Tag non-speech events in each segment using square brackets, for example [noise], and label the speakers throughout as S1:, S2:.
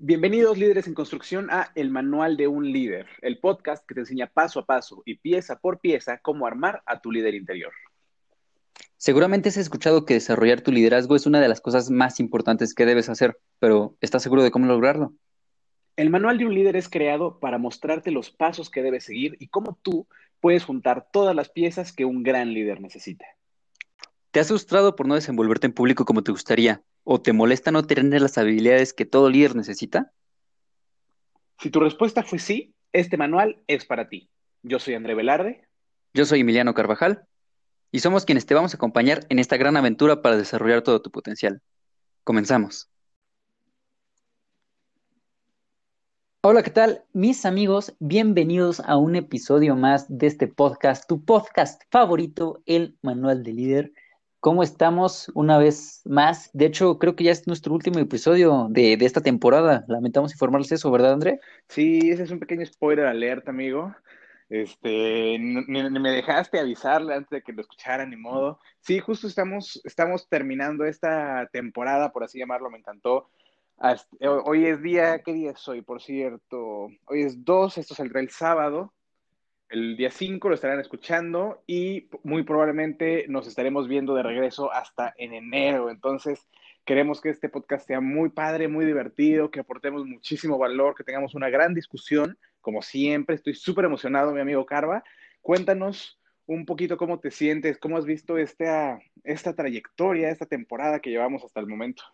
S1: Bienvenidos líderes en construcción a El Manual de un Líder, el podcast que te enseña paso a paso y pieza por pieza cómo armar a tu líder interior.
S2: Seguramente has escuchado que desarrollar tu liderazgo es una de las cosas más importantes que debes hacer, pero ¿estás seguro de cómo lograrlo?
S1: El Manual de un Líder es creado para mostrarte los pasos que debes seguir y cómo tú puedes juntar todas las piezas que un gran líder necesita.
S2: ¿Te has frustrado por no desenvolverte en público como te gustaría? ¿O te molesta no tener las habilidades que todo líder necesita?
S1: Si tu respuesta fue sí, este manual es para ti. Yo soy André Velarde.
S2: Yo soy Emiliano Carvajal. Y somos quienes te vamos a acompañar en esta gran aventura para desarrollar todo tu potencial. Comenzamos. Hola, ¿qué tal? Mis amigos, bienvenidos a un episodio más de este podcast, tu podcast favorito, el Manual de Líder. ¿Cómo estamos una vez más? De hecho, creo que ya es nuestro último episodio de, esta temporada. Lamentamos informarles eso, ¿verdad, André?
S1: Sí, ese es un pequeño spoiler alerta, amigo. Este, ni, me dejaste avisarle antes de que lo escucharan, ni modo. Sí, justo estamos, estamos terminando esta temporada, por así llamarlo, me encantó. hoy es día, ¿qué día es hoy, por cierto? Hoy es 2, esto saldrá el sábado. El día 5 lo estarán escuchando y muy probablemente nos estaremos viendo de regreso hasta en enero. Entonces, queremos que este podcast sea muy padre, muy divertido, que aportemos muchísimo valor, que tengamos una gran discusión. Como siempre, estoy súper emocionado, mi amigo Carva. Cuéntanos un poquito cómo te sientes, cómo has visto esta, esta trayectoria, esta temporada que llevamos hasta el momento.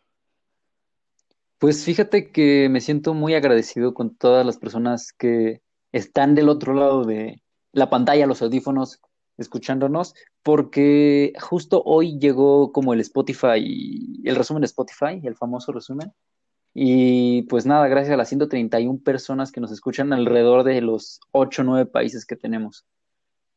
S2: Pues fíjate que me siento muy agradecido con todas las personas que están del otro lado de, la pantalla, los audífonos, escuchándonos, porque justo hoy llegó como el Spotify, el resumen de Spotify, el famoso resumen. Y pues nada, gracias a las 131 personas que nos escuchan alrededor de los 8 o 9 países que tenemos.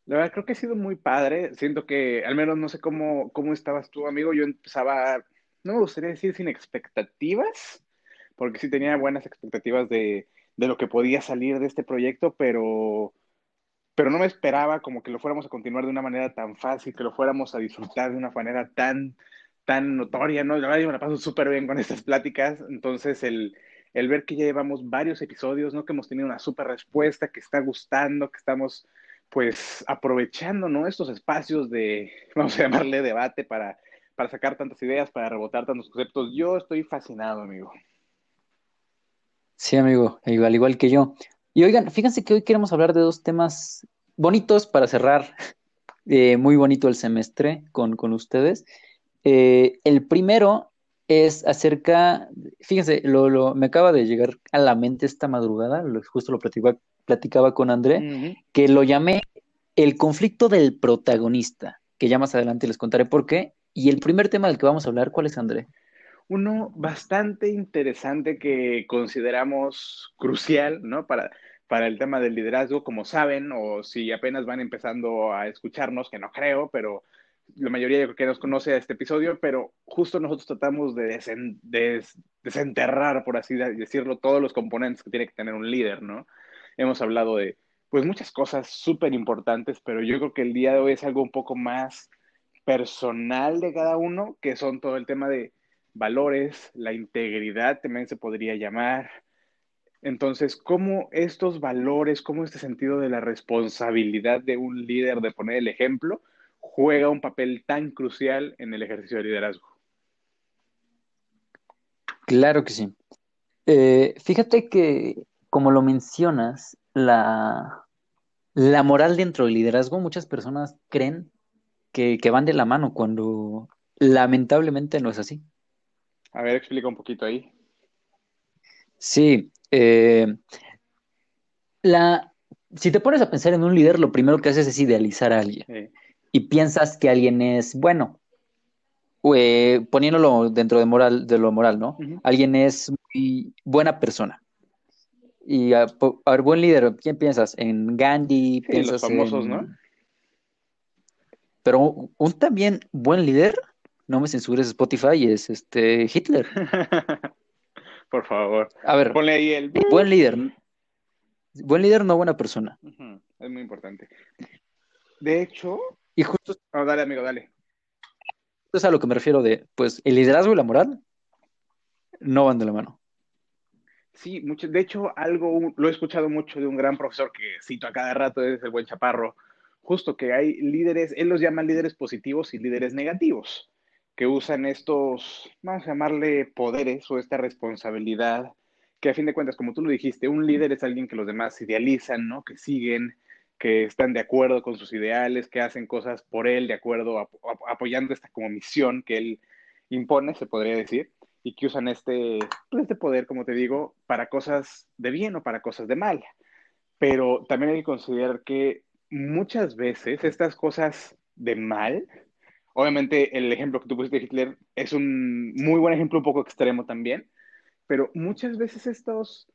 S1: La verdad, creo que ha sido muy padre. Siento que, al menos no sé cómo, cómo estabas tú, amigo. Yo empezaba, no me gustaría decir sin expectativas, porque sí tenía buenas expectativas de, de lo que podía salir de este proyecto, pero pero no me esperaba como que lo fuéramos a continuar de una manera tan fácil, que lo fuéramos a disfrutar de una manera tan, tan notoria, ¿no? La verdad yo me la paso súper bien con estas pláticas, entonces el, el ver que ya llevamos varios episodios, ¿no? Que hemos tenido una súper respuesta, que está gustando, que estamos pues aprovechando, ¿no? Estos espacios de, [laughs] vamos a llamarle debate para, para sacar tantas ideas, para rebotar tantos conceptos. Yo estoy fascinado, amigo.
S2: Sí, amigo, igual, igual que yo. Y oigan, fíjense que hoy queremos hablar de dos temas bonitos para cerrar. [laughs] Eh, muy bonito el semestre con, ustedes. Eh, el primero es acerca, fíjense, lo, me acaba de llegar a la mente esta madrugada, justo lo platicaba, platicaba con André, que lo llamé el conflicto del protagonista, que ya más adelante les contaré por qué. Y el primer tema del que vamos a hablar, ¿cuál es, André?
S1: Uno bastante interesante que consideramos crucial, ¿no? Para, para el tema del liderazgo, como saben, o si apenas van empezando a escucharnos, que no creo, pero la mayoría yo creo que nos conoce a este episodio, pero justo nosotros tratamos de, desenterrar, por así decirlo, todos los componentes que tiene que tener un líder, ¿no? Hemos hablado de, pues, muchas cosas súper importantes, pero yo creo que el día de hoy es algo un poco más personal de cada uno, que son todo el tema de valores, la integridad también se podría llamar. Entonces, ¿cómo estos valores, cómo este sentido de la responsabilidad de un líder de poner el ejemplo juega un papel tan crucial en el ejercicio de liderazgo?
S2: Claro que sí. Eh, fíjate que, como lo mencionas, la, la moral dentro del liderazgo, muchas personas creen que, que van de la mano cuando lamentablemente no es así.
S1: A ver, explica un poquito ahí.
S2: Sí, eh, la, si te pones a pensar en un líder, lo primero que haces es idealizar a alguien. Y piensas que alguien es bueno, eh, poniéndolo dentro de, moral, de lo moral, ¿no? Alguien es muy buena persona. Y a, ver, buen líder, ¿quién piensas? En Gandhi, piensas
S1: los famosos, ¿no?
S2: Pero un también buen líder no me censures Spotify, es este Hitler. [laughs]
S1: Por favor.
S2: A ver.
S1: Ponle ahí el.
S2: Buen líder. Buen líder, no buena persona.
S1: Es muy importante. De hecho.
S2: Y justo.
S1: Oh, dale, amigo, dale.
S2: Es a lo que me refiero de, pues, el liderazgo y la moral no van de la mano.
S1: Sí, mucho, de hecho, algo lo he escuchado mucho de un gran profesor que cito a cada rato, es el buen Chaparro, justo que hay líderes, él los llama líderes positivos y líderes negativos, que usan estos, vamos a llamarle poderes o esta responsabilidad, que a fin de cuentas, como tú lo dijiste, un líder es alguien que los demás idealizan, ¿no? Que siguen, que están de acuerdo con sus ideales, que hacen cosas por él, de acuerdo, apoyando esta como misión que él impone, se podría decir y que usan este, pues, este poder, como te digo, para cosas de bien o para cosas de mal. Pero también hay que considerar que muchas veces estas cosas de mal, obviamente el ejemplo que tú pusiste de Hitler es un muy buen ejemplo, un poco extremo también, pero muchas veces estos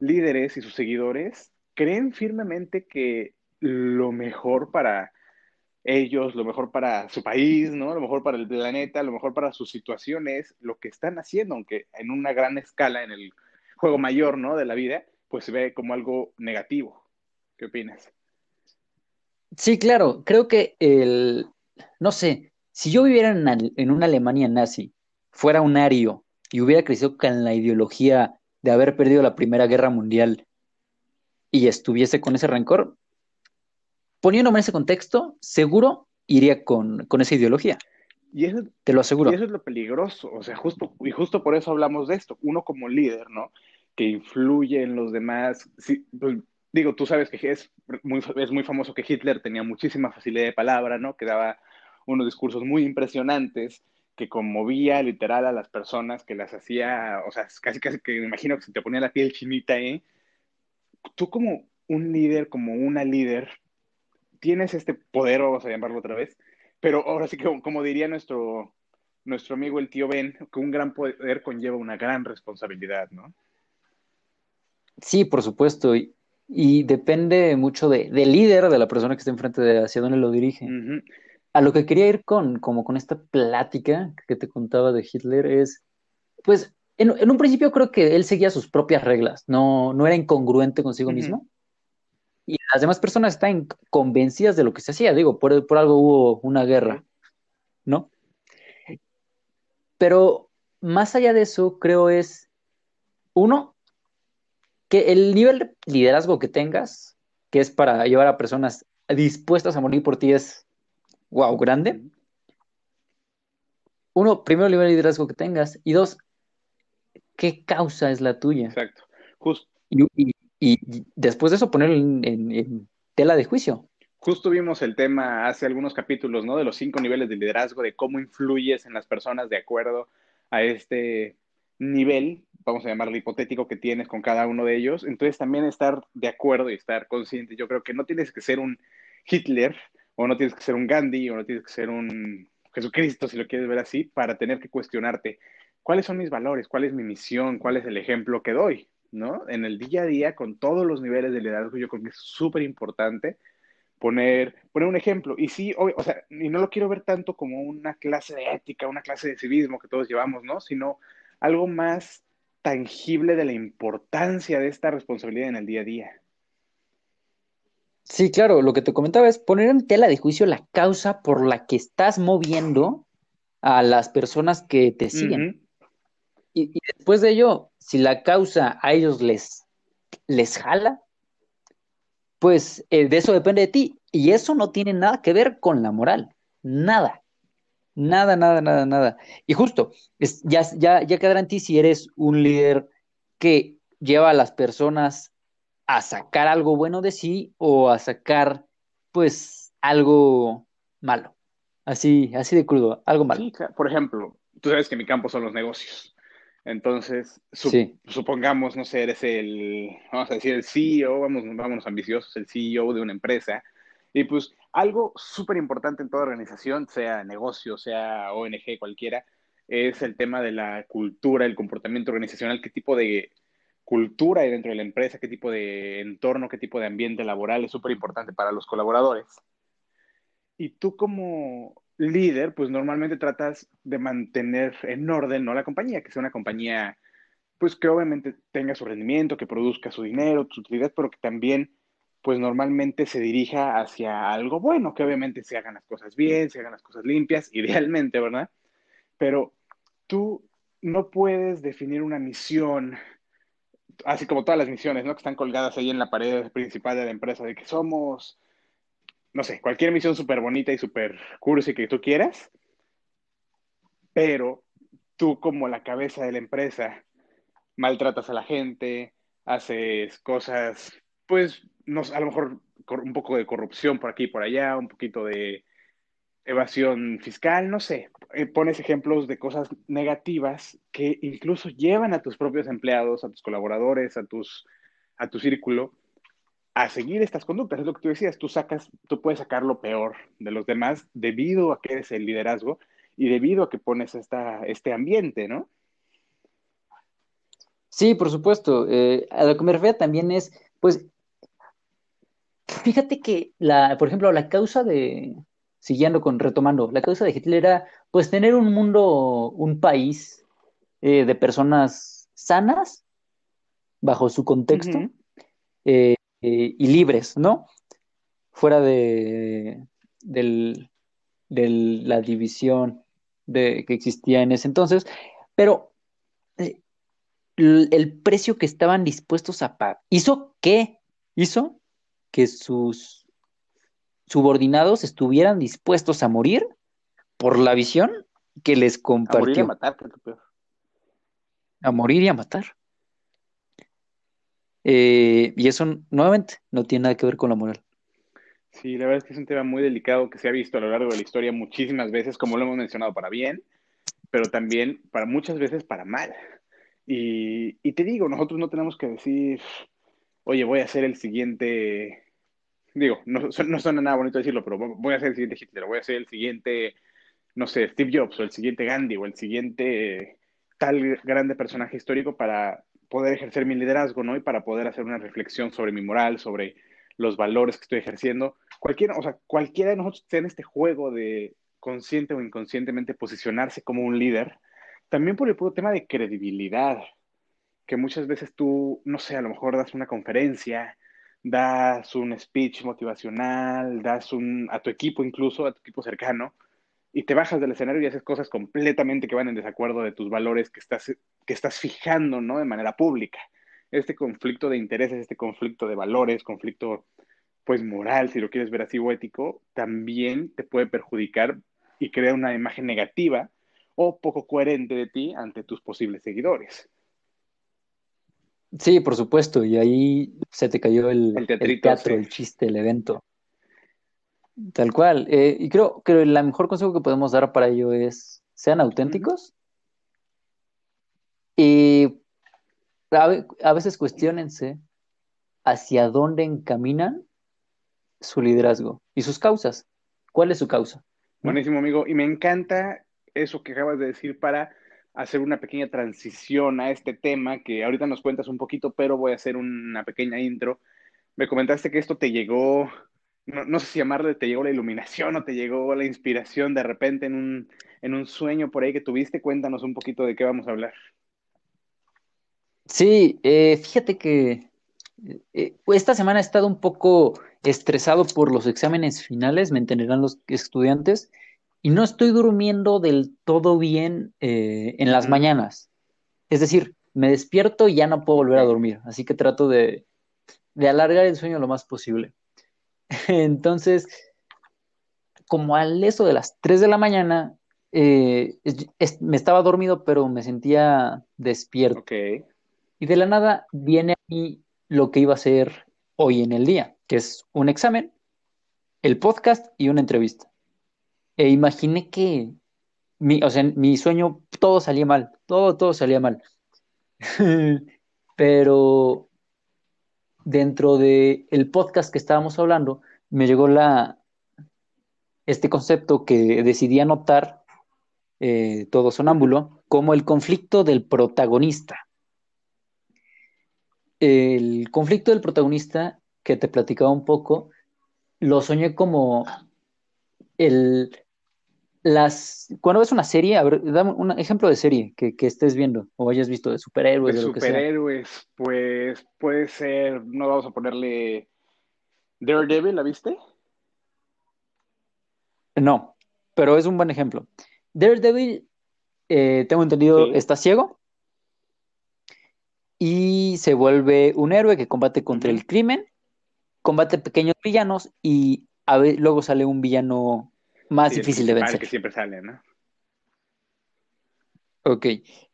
S1: líderes y sus seguidores creen firmemente que lo mejor para ellos, lo mejor para su país, ¿no? Lo mejor para el planeta, lo mejor para sus situaciones, lo que están haciendo, aunque en una gran escala, en el juego mayor, ¿no? De la vida, pues se ve como algo negativo. ¿Qué opinas?
S2: Sí, claro, creo que el, no sé, si yo viviera en, en una Alemania nazi, fuera un ario y hubiera crecido con la ideología de haber perdido la Primera Guerra Mundial y estuviese con ese rencor, poniéndome en ese contexto, seguro iría con, esa ideología.
S1: Y eso, Te lo aseguro. Y eso es lo peligroso, o sea, justo, y justo por eso hablamos de esto. Uno como líder, ¿no? Que influye en los demás. Pues, digo, tú sabes que es muy, es muy famoso que Hitler tenía muchísima facilidad de palabra, ¿no? Que daba unos discursos muy impresionantes, que conmovía literal a las personas, que las hacía, o sea, casi casi que me imagino que se te ponía la piel chinita, ¿eh? Tú como un líder, como una líder, tienes este poder, vamos a llamarlo otra vez, pero ahora sí que, como diría nuestro, nuestro amigo el tío Ben, que un gran poder conlleva una gran responsabilidad, ¿no?
S2: Sí, por supuesto, y, depende mucho de, del líder, de la persona que está enfrente de hacia dónde lo dirige. A lo que quería ir con, como con esta plática que te contaba de Hitler es, pues, en, un principio creo que él seguía sus propias reglas, no, no era incongruente consigo mismo y las demás personas están convencidas de lo que se hacía. Digo, por, algo hubo una guerra, ¿no? Pero más allá de eso, creo es, uno, que el nivel de liderazgo que tengas, que es para llevar a personas dispuestas a morir por ti, es, wow, grande. Uno, primero el nivel de liderazgo que tengas, y dos, ¿qué causa es la tuya?
S1: Exacto. Justo.
S2: y, y después de eso ponerlo en, tela de juicio.
S1: Justo vimos el tema hace algunos capítulos, ¿no? De los cinco niveles de liderazgo, de cómo influyes en las personas de acuerdo a este nivel, vamos a llamarlo hipotético, que tienes con cada uno de ellos. Entonces también estar de acuerdo y estar consciente. Yo creo que no tienes que ser un Hitler, o no tienes que ser un Gandhi, o no tienes que ser un Jesucristo, si lo quieres ver así, para tener que cuestionarte cuáles son mis valores, cuál es mi misión, cuál es el ejemplo que doy. ¿no? En el día a día, con todos los niveles de liderazgo, yo creo que es súper importante poner, poner un ejemplo. Y sí, o, sea, y no lo quiero ver tanto como una clase de ética, una clase de civismo que todos llevamos, ¿no? Sino algo más tangible de la importancia de esta responsabilidad en el día a día.
S2: Sí, claro, lo que te comentaba es poner en tela de juicio la causa por la que estás moviendo a las personas que te siguen. y, después de ello, si la causa a ellos les, les jala, pues eh, de eso depende de ti. Y eso no tiene nada que ver con la moral. Nada. Nada, nada, nada, nada. Y justo, es, ya, ya, ya quedará en ti si eres un líder que lleva a las personas a sacar algo bueno de sí o a sacar, pues, algo malo. Así, así de crudo, algo malo.
S1: por ejemplo, tú sabes que mi campo son los negocios. Entonces, supongamos, no sé, eres el, vamos a decir, el CEO, vamos, vámonos ambiciosos, el CEO de una empresa. Y pues algo súper importante en toda organización, sea negocio, sea ONG, cualquiera, es el tema de la cultura, el comportamiento organizacional, qué tipo de cultura hay dentro de la empresa, qué tipo de entorno, qué tipo de ambiente laboral es súper importante para los colaboradores. Y tú como líder, pues normalmente tratas de mantener en orden, ¿no? La compañía, que sea una compañía, pues que obviamente tenga su rendimiento, que produzca su dinero, su utilidad, pero que también, pues normalmente se dirija hacia algo bueno, que obviamente se hagan las cosas bien, se hagan las cosas limpias, [laughs] idealmente, ¿verdad? Pero tú no puedes definir una misión así como todas las misiones, ¿no? Que están colgadas ahí en la pared principal de la empresa, de que somos, no sé, cualquier misión súper bonita y súper cursi que tú quieras, pero tú como la cabeza de la empresa maltratas a la gente, haces cosas, pues, no, a lo mejor un poco de corrupción por aquí y por allá, un poquito de evasión fiscal, no sé, eh, pones ejemplos de cosas negativas que incluso llevan a tus propios empleados, a tus colaboradores, a, tus, a tu círculo, a seguir estas conductas. Es lo que tú decías, tú sacas, tú puedes sacar lo peor de los demás debido a que eres el liderazgo y debido a que pones esta, este ambiente, ¿no?
S2: Sí, por supuesto. Eh, a lo que me refiero también es, pues, fíjate que la, por ejemplo, la causa de, siguiendo con, retomando, la causa de Hitler era pues tener un mundo, un país eh, de personas sanas, bajo su contexto, eh, eh, y libres, ¿no? Fuera de, la división de, que existía en ese entonces, pero el precio que estaban dispuestos a pagar hizo que, hizo que sus subordinados estuvieran dispuestos a morir por la visión que les compartió. A morir y a matar, A morir y a matar. Eh, y eso, nuevamente, no tiene nada que ver con la moral.
S1: Sí, la verdad es que es un tema muy delicado que se ha visto a lo largo de la historia muchísimas veces, como lo hemos mencionado, para bien, pero también para muchas veces para mal. Y, y te digo, nosotros no tenemos que decir, oye, voy a ser el siguiente digo, no, no suena nada bonito decirlo, pero voy a ser el siguiente Hitler, voy a ser el siguiente, no sé, Steve Jobs, o el siguiente Gandhi, o el siguiente tal grande personaje histórico para poder ejercer mi liderazgo, ¿no? Y para poder hacer una reflexión sobre mi moral, sobre los valores que estoy ejerciendo. Cualquiera, o sea, cualquiera de nosotros esté en este juego de consciente o inconscientemente posicionarse como un líder, también por el puro tema de credibilidad, que muchas veces tú, no sé, a lo mejor das una conferencia das un speech motivacional, das un, a tu equipo incluso, a tu equipo cercano, y te bajas del escenario y haces cosas completamente que van en desacuerdo de tus valores que estás, que estás fijando, ¿no? De manera pública. Este conflicto de intereses, este conflicto de valores, conflicto, pues, moral, si lo quieres ver así, o ético, también te puede perjudicar y crear una imagen negativa o poco coherente de ti ante tus posibles seguidores.
S2: Sí, por supuesto, y ahí se te cayó el, teatro, el chiste, el evento. Tal cual. Eh, y creo que el mejor consejo que podemos dar para ello es, sean auténticos y a, veces cuestionense hacia dónde encaminan su liderazgo y sus causas. ¿Cuál es su causa?
S1: Buenísimo, amigo. Y me encanta eso que acabas de decir para hacer una pequeña transición a este tema que ahorita nos cuentas un poquito, pero voy a hacer una pequeña intro. Me comentaste que esto te llegó, no, sé si llamarle, te llegó la iluminación o te llegó la inspiración de repente en un, en un sueño por ahí que tuviste. Cuéntanos un poquito de qué vamos a hablar.
S2: Sí, eh, fíjate que eh, esta semana he estado un poco estresado por los exámenes finales, me entenderán los estudiantes, y no estoy durmiendo del todo bien eh, en las mañanas. Es decir, me despierto y ya no puedo volver a dormir, así que trato de, alargar el sueño lo más posible. [laughs] Entonces, como al eso de las 3 de la mañana, eh, me estaba dormido, pero me sentía despierto. Y de la nada viene a mí lo que iba a ser hoy en el día, que es un examen, el podcast y una entrevista. E imaginé que, mi, o sea, mi sueño, todo salía mal, todo, todo salía mal. [laughs] Pero dentro del el podcast que estábamos hablando, me llegó la, este concepto que decidí anotar, eh, todo sonámbulo, como el conflicto del protagonista. El conflicto del protagonista, que te platicaba un poco, lo soñé como el, las, cuando ves una serie, a ver, dame un ejemplo de serie que, estés viendo o hayas visto de superhéroes.
S1: De, superhéroes, pues puede ser, no vamos a ponerle Daredevil, ¿la viste?
S2: No, pero es un buen ejemplo. Daredevil, eh, tengo entendido, está ciego y se vuelve un héroe que combate contra el crimen, combate pequeños villanos y luego sale un villano más difícil de vencer.
S1: que siempre sale, ¿no?
S2: Ok,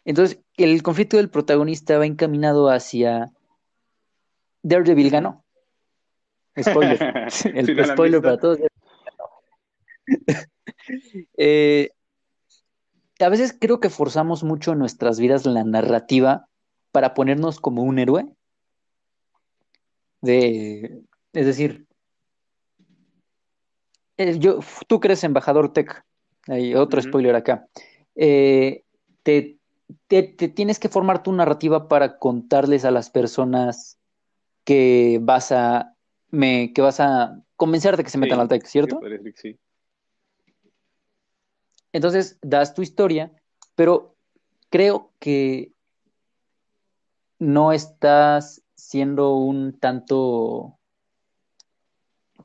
S2: entonces el conflicto del protagonista va encaminado hacia Daredevil ganó. Spoiler. [laughs] [laughs] el spoiler para todos. [laughs] Eh, a veces creo que forzamos mucho en nuestras vidas la narrativa para ponernos como un héroe. De, es decir, eh, yo, tú crees embajador tech. Hay otro spoiler acá. Eh, te, te, tienes que formar tu narrativa para contarles a las personas que vas a me, que vas a convencer de que se metan al TEC, ¿cierto? Sí, Entonces das tu historia, pero creo que no estás siendo un tanto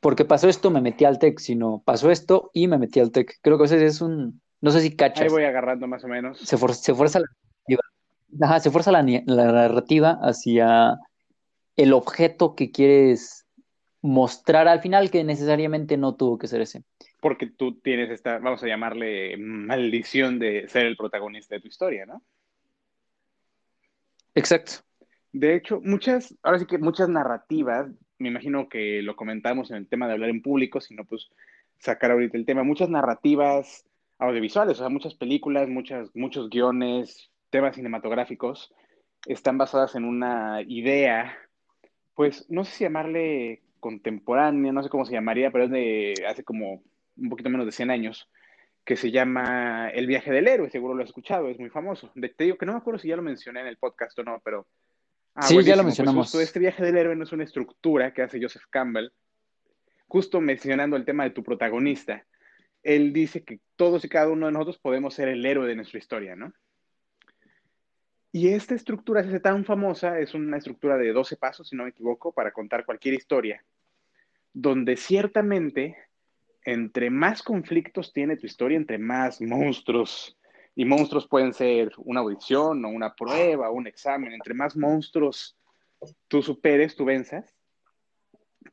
S2: porque pasó esto, me metí al TEC, sino pasó esto y me metí al TEC. Creo que ese es un, no sé si cachas.
S1: Ahí voy agarrando más o menos.
S2: Se, se fuerza la narrativa. se fuerza la, narrativa hacia el objeto que quieres mostrar al final, que necesariamente no tuvo que ser ese.
S1: Porque tú tienes esta, vamos a llamarle maldición de ser el protagonista de tu historia, ¿no?
S2: Exacto.
S1: De hecho, muchas, ahora sí que muchas narrativas, me imagino que lo comentamos en el tema de hablar en público, sino pues sacar ahorita el tema, muchas narrativas audiovisuales, o sea, muchas películas, muchas, muchos guiones, temas cinematográficos, están basadas en una idea, pues no sé si llamarle contemporánea, no sé cómo se llamaría, pero es de hace como un poquito menos de 100 años, que se llama El viaje del héroe, seguro lo has escuchado, es muy famoso. De, te digo que no me acuerdo si ya lo mencioné en el podcast o no, pero...
S2: Ah, sí, ya lo pues mencionamos.
S1: justo este viaje del héroe no es una estructura que hace Joseph Campbell, justo mencionando el tema de tu protagonista él dice que todos y cada uno de nosotros podemos ser el héroe de nuestra historia, ¿no? Y esta estructura es tan famosa, es una estructura de 12 pasos, si no me equivoco, para contar cualquier historia, donde ciertamente entre más conflictos tiene tu historia, entre más monstruos, y monstruos pueden ser una audición o una prueba o un examen, entre más monstruos tú superes, tú venzas,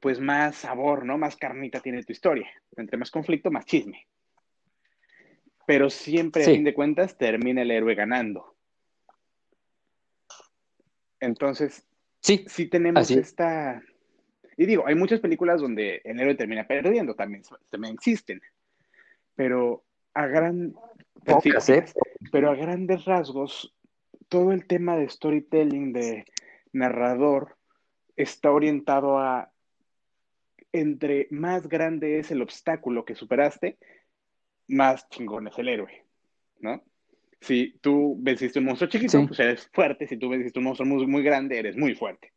S1: pues más sabor, ¿no? Más carnita tiene tu historia. Entre más conflicto, más chisme. Pero siempre, a fin de cuentas, termina el héroe ganando. Entonces, sí, sí tenemos esta... Y digo, hay muchas películas donde el héroe termina perdiendo, también, también existen. Pero a gran... ¿eh? Pero a grandes rasgos, todo el tema de storytelling, de narrador, está orientado a entre más grande es el obstáculo que superaste, más chingón es el héroe, ¿no? Si tú venciste un monstruo chiquito, pues eres fuerte. Si tú venciste un monstruo muy, muy grande, eres muy fuerte.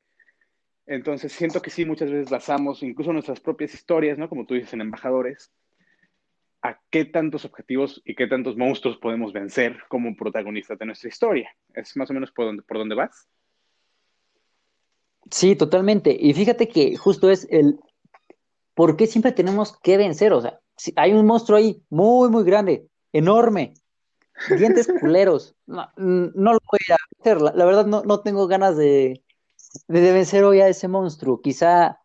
S1: Entonces, siento que sí, muchas veces basamos incluso nuestras propias historias, ¿no? Como tú dices en Embajadores, a qué tantos objetivos y qué tantos monstruos podemos vencer como protagonistas de nuestra historia. ¿Es más o menos por donde, por dónde vas?
S2: Sí, totalmente. Y fíjate que justo es el, ¿por qué siempre tenemos que vencer? O sea, si hay un monstruo ahí muy, muy grande, enorme, dientes [laughs] culeros. No, no lo voy a hacer. La, verdad, no, no, tengo ganas de, de, vencer hoy a ese monstruo. Quizá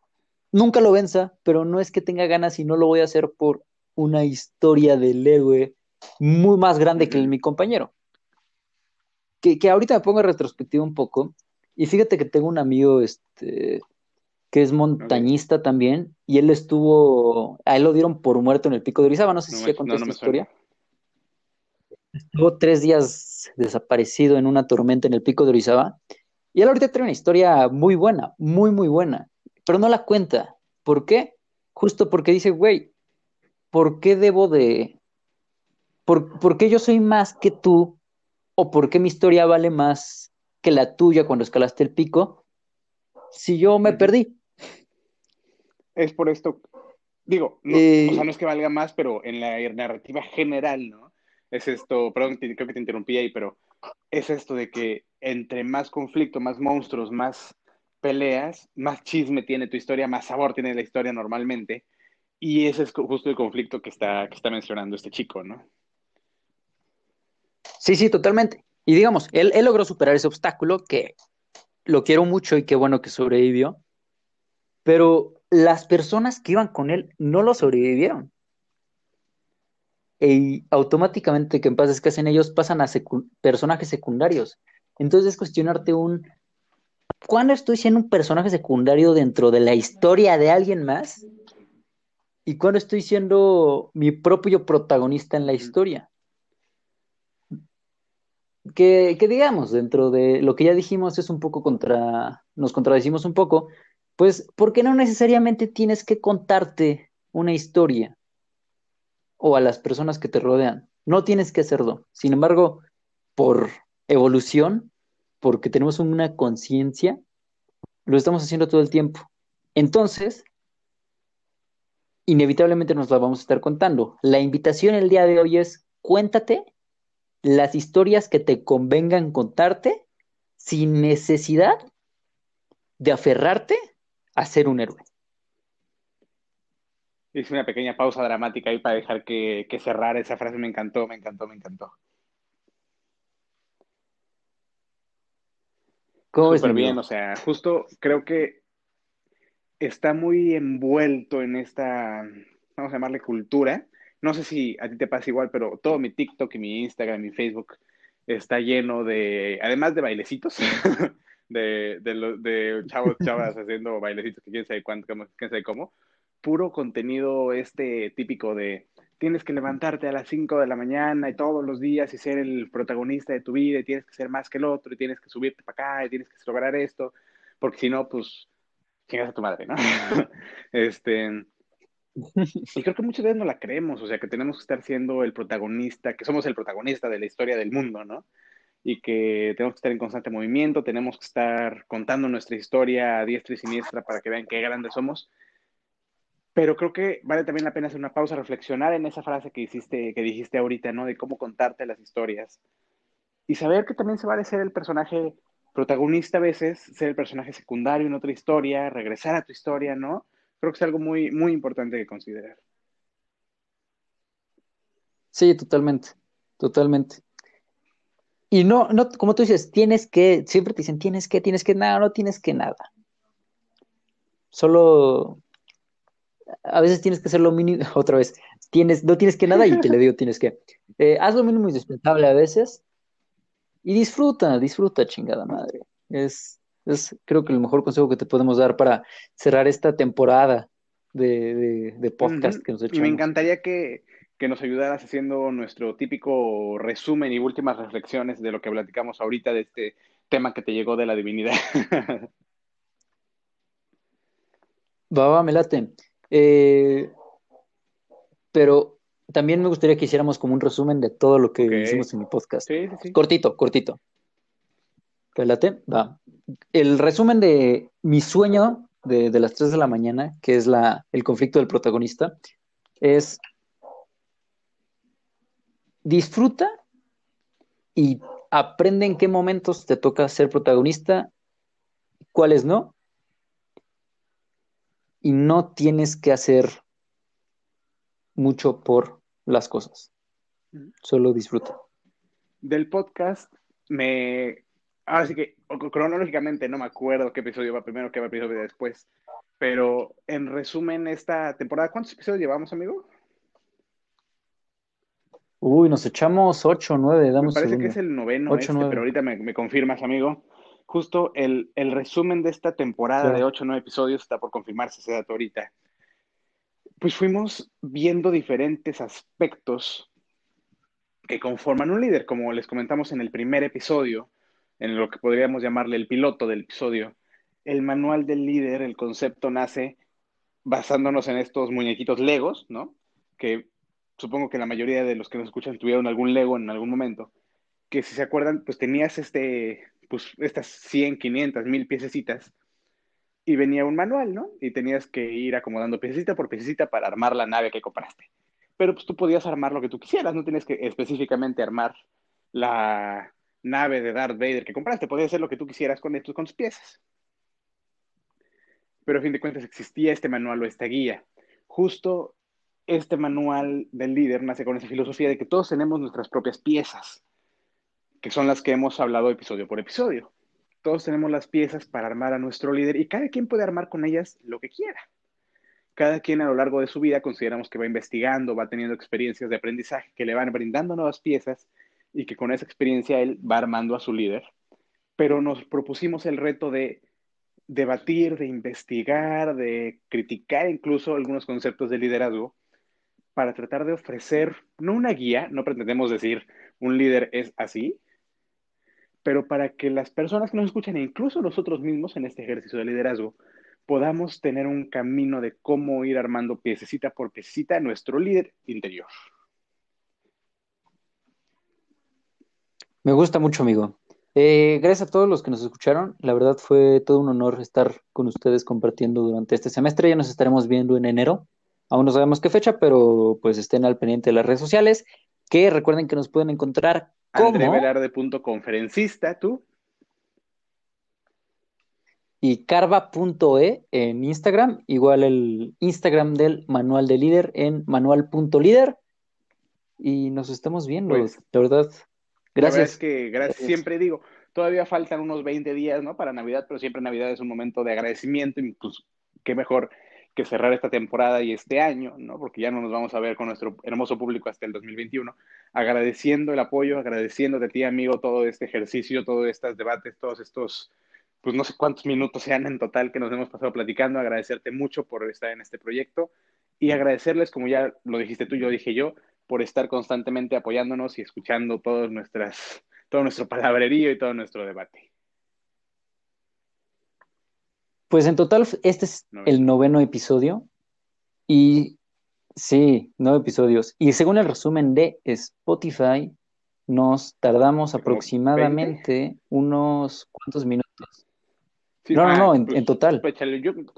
S2: nunca lo venza, pero no es que tenga ganas y no lo voy a hacer por una historia del héroe muy más grande que el mi compañero. Que, que ahorita me pongo en retrospectiva un poco. Y fíjate que tengo un amigo, este, que es montañista también, y él estuvo, a él lo dieron por muerto en el pico de Orizaba, no sé si ya conté esta historia. Estuvo tres días desaparecido en una tormenta en el pico de Orizaba, y él ahorita tiene una historia muy buena, muy, muy buena, pero no la cuenta. ¿Por qué? Justo porque dice, güey, ¿por qué debo de... ¿Por, ¿Por qué yo soy más que tú? ¿O por qué mi historia vale más que la tuya cuando escalaste el pico? Si yo me perdí,
S1: es por esto, digo, no, o sea, no es que valga más, pero en la narrativa general, ¿no? Es esto, perdón, creo que te interrumpí ahí, pero es esto de que entre más conflicto, más monstruos, más peleas, más chisme tiene tu historia, más sabor tiene la historia normalmente. Y ese es justo el conflicto que está, que está mencionando este chico, ¿no?
S2: Sí, sí, totalmente. Y digamos, él, logró superar ese obstáculo que lo quiero mucho y qué bueno que sobrevivió, pero las personas que iban con él no lo sobrevivieron. Y automáticamente que en paz hacen ellos pasan a personajes secundarios. Entonces es cuestionarte un, ¿cuándo estoy siendo un personaje secundario dentro de la historia de alguien más? ¿Y cuándo estoy siendo mi propio protagonista en la historia? Que, que, digamos, dentro de lo que ya dijimos es un poco contra, nos contradecimos un poco, pues porque no necesariamente tienes que contarte una historia o a las personas que te rodean. No tienes que hacerlo. Sin embargo, por evolución, porque tenemos una conciencia, lo estamos haciendo todo el tiempo. Entonces, inevitablemente nos la vamos a estar contando. La invitación el día de hoy es cuéntate las historias que te convengan contarte sin necesidad de aferrarte a ser un héroe.
S1: Hice una pequeña pausa dramática ahí para dejar que, que cerrar esa frase. Me encantó, me encantó, me encantó. Súper bien, o sea, justo creo que está muy envuelto en esta, vamos a llamarle cultura. No sé si a ti te pasa igual, pero todo mi TikTok y mi Instagram y mi Facebook está lleno de, además de bailecitos, [laughs] de, de, de chavos, chavas [laughs] haciendo bailecitos que quién sabe cuánto, quién sabe cómo, puro contenido este típico de tienes que levantarte a las 5 de la mañana y todos los días y ser el protagonista de tu vida y tienes que ser más que el otro y tienes que subirte para acá y tienes que lograr esto, porque si no, pues chingas a tu madre, ¿no? [laughs] este, y creo que muchas veces no la creemos, o sea, que tenemos que estar siendo el protagonista, que somos el protagonista de la historia del mundo, ¿no? Y que tenemos que estar en constante movimiento, tenemos que estar contando nuestra historia a diestra y siniestra para que vean qué grandes somos pero creo que vale también la pena hacer una pausa, reflexionar en esa frase que hiciste, que dijiste ahorita, ¿no? De cómo contarte las historias. Y saber que también se vale ser el personaje protagonista a veces, ser el personaje secundario en otra historia, regresar a tu historia, ¿no? Creo que es algo muy, muy importante que considerar.
S2: Sí, totalmente, totalmente. Y no, no, como tú dices, tienes que, siempre te dicen, tienes que, tienes que, nada, no tienes que nada. Solo a veces tienes que hacer lo mínimo, [laughs] otra vez, tienes, no tienes que nada y te le digo tienes que. Eh, haz lo mínimo indispensable a veces y disfruta, disfruta, chingada madre. Es, es creo que el mejor consejo que te podemos dar para cerrar esta temporada de, de, podcast que nos echamos.
S1: Y me encantaría que, que nos ayudaras haciendo nuestro típico resumen y últimas reflexiones de lo que platicamos ahorita de este tema que te llegó de la divinidad. [laughs]
S2: Va, va, me late. Eh, pero también me gustaría que hiciéramos como un resumen de todo lo que hicimos en mi podcast. Cortito, cortito. Relate, va. El resumen de mi sueño de, las 3 de la mañana, que es la, el conflicto del protagonista, es disfruta y aprende en qué momentos te toca ser protagonista, cuáles no, y no tienes que hacer mucho por las cosas. Solo disfruta.
S1: Del podcast me... Así que cronológicamente no me acuerdo qué episodio va primero, qué episodio va después. Pero en resumen, esta temporada, ¿cuántos episodios llevamos, amigo?
S2: Uy, nos echamos ocho o nueve.
S1: me parece que es el noveno, este, pero ahorita me confirmas, amigo justo el, resumen de esta temporada de 8 o 9 episodios está por confirmarse ese dato ahorita. Pues fuimos viendo diferentes aspectos que conforman un líder, como les comentamos en el primer episodio, en lo que podríamos llamarle el piloto del episodio. El manual del líder, el concepto nace basándonos en estos muñequitos Legos, ¿no? Que supongo que la mayoría de los que nos escuchan tuvieron algún Lego en algún momento. Que si se acuerdan, pues tenías este pues estas 100, 500, 1000 piececitas y venía un manual, ¿no? Y tenías que ir acomodando piececita por piececita para armar la nave que compraste. Pero pues tú podías armar lo que tú quisieras, no tienes que específicamente armar la nave de Darth Vader que compraste, podías hacer lo que tú quisieras con, con tus piezas. Pero a fin de cuentas existía este manual o esta guía. Justo este manual del líder nace con esa filosofía de que todos tenemos nuestras propias piezas que son las que hemos hablado episodio por episodio. Todos tenemos las piezas para armar a nuestro líder y cada quien puede armar con ellas lo que quiera. Cada quien a lo largo de su vida consideramos que va investigando, va teniendo experiencias de aprendizaje que le van brindando nuevas piezas y que con esa experiencia él va armando a su líder. Pero nos propusimos el reto de debatir, de investigar, de criticar incluso algunos conceptos de liderazgo para tratar de ofrecer, no una guía, no pretendemos decir un líder es así, pero para que las personas que nos escuchan, e incluso nosotros mismos en este ejercicio de liderazgo, podamos tener un camino de cómo ir armando piececita por piececita nuestro líder interior.
S2: Me gusta mucho, amigo. Eh, gracias a todos los que nos escucharon. La verdad fue todo un honor estar con ustedes compartiendo durante este semestre. Ya nos estaremos viendo en enero. Aún no sabemos qué fecha, pero pues estén al pendiente de las redes sociales. Que recuerden que nos pueden encontrar
S1: como... conferencista, tú.
S2: Y carva.e en Instagram, igual el Instagram del Manual de Líder en manual.líder. Y nos estamos viendo, pues, la verdad.
S1: Gracias. que gracias, siempre digo, todavía faltan unos 20 días, ¿no? Para Navidad, pero siempre Navidad es un momento de agradecimiento y pues qué mejor que cerrar esta temporada y este año, ¿no? Porque ya no nos vamos a ver con nuestro hermoso público hasta el 2021, agradeciendo el apoyo, agradeciendo de ti, amigo, todo este ejercicio, todos estos debates, todos estos, pues no sé cuántos minutos sean en total que nos hemos pasado platicando, agradecerte mucho por estar en este proyecto y agradecerles, como ya lo dijiste tú, yo dije yo, por estar constantemente apoyándonos y escuchando todas nuestras, todo nuestro palabrerío y todo nuestro debate.
S2: Pues en total, este es el noveno episodio. Y sí, nueve episodios. Y según el resumen de Spotify, nos tardamos aproximadamente unos cuantos minutos. no, no, no, en, pues, total.
S1: Pues,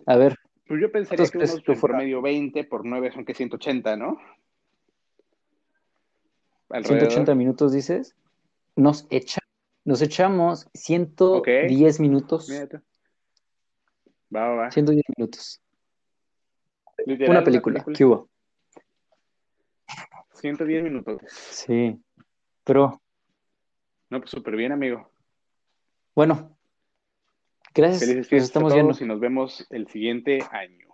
S2: a ver.
S1: Pues yo pensaría que unos por medio 20 por 9 son que 180, ¿no?
S2: 180 minutos, dices. Nos, echa, nos echamos 110 minutos. 110 minutos. una película. ¿Qué hubo?
S1: 110 minutos.
S2: Sí. Pero.
S1: No, pues súper bien, amigo.
S2: Bueno. Gracias.
S1: Felices fiestas estamos viendo. y nos vemos el siguiente año.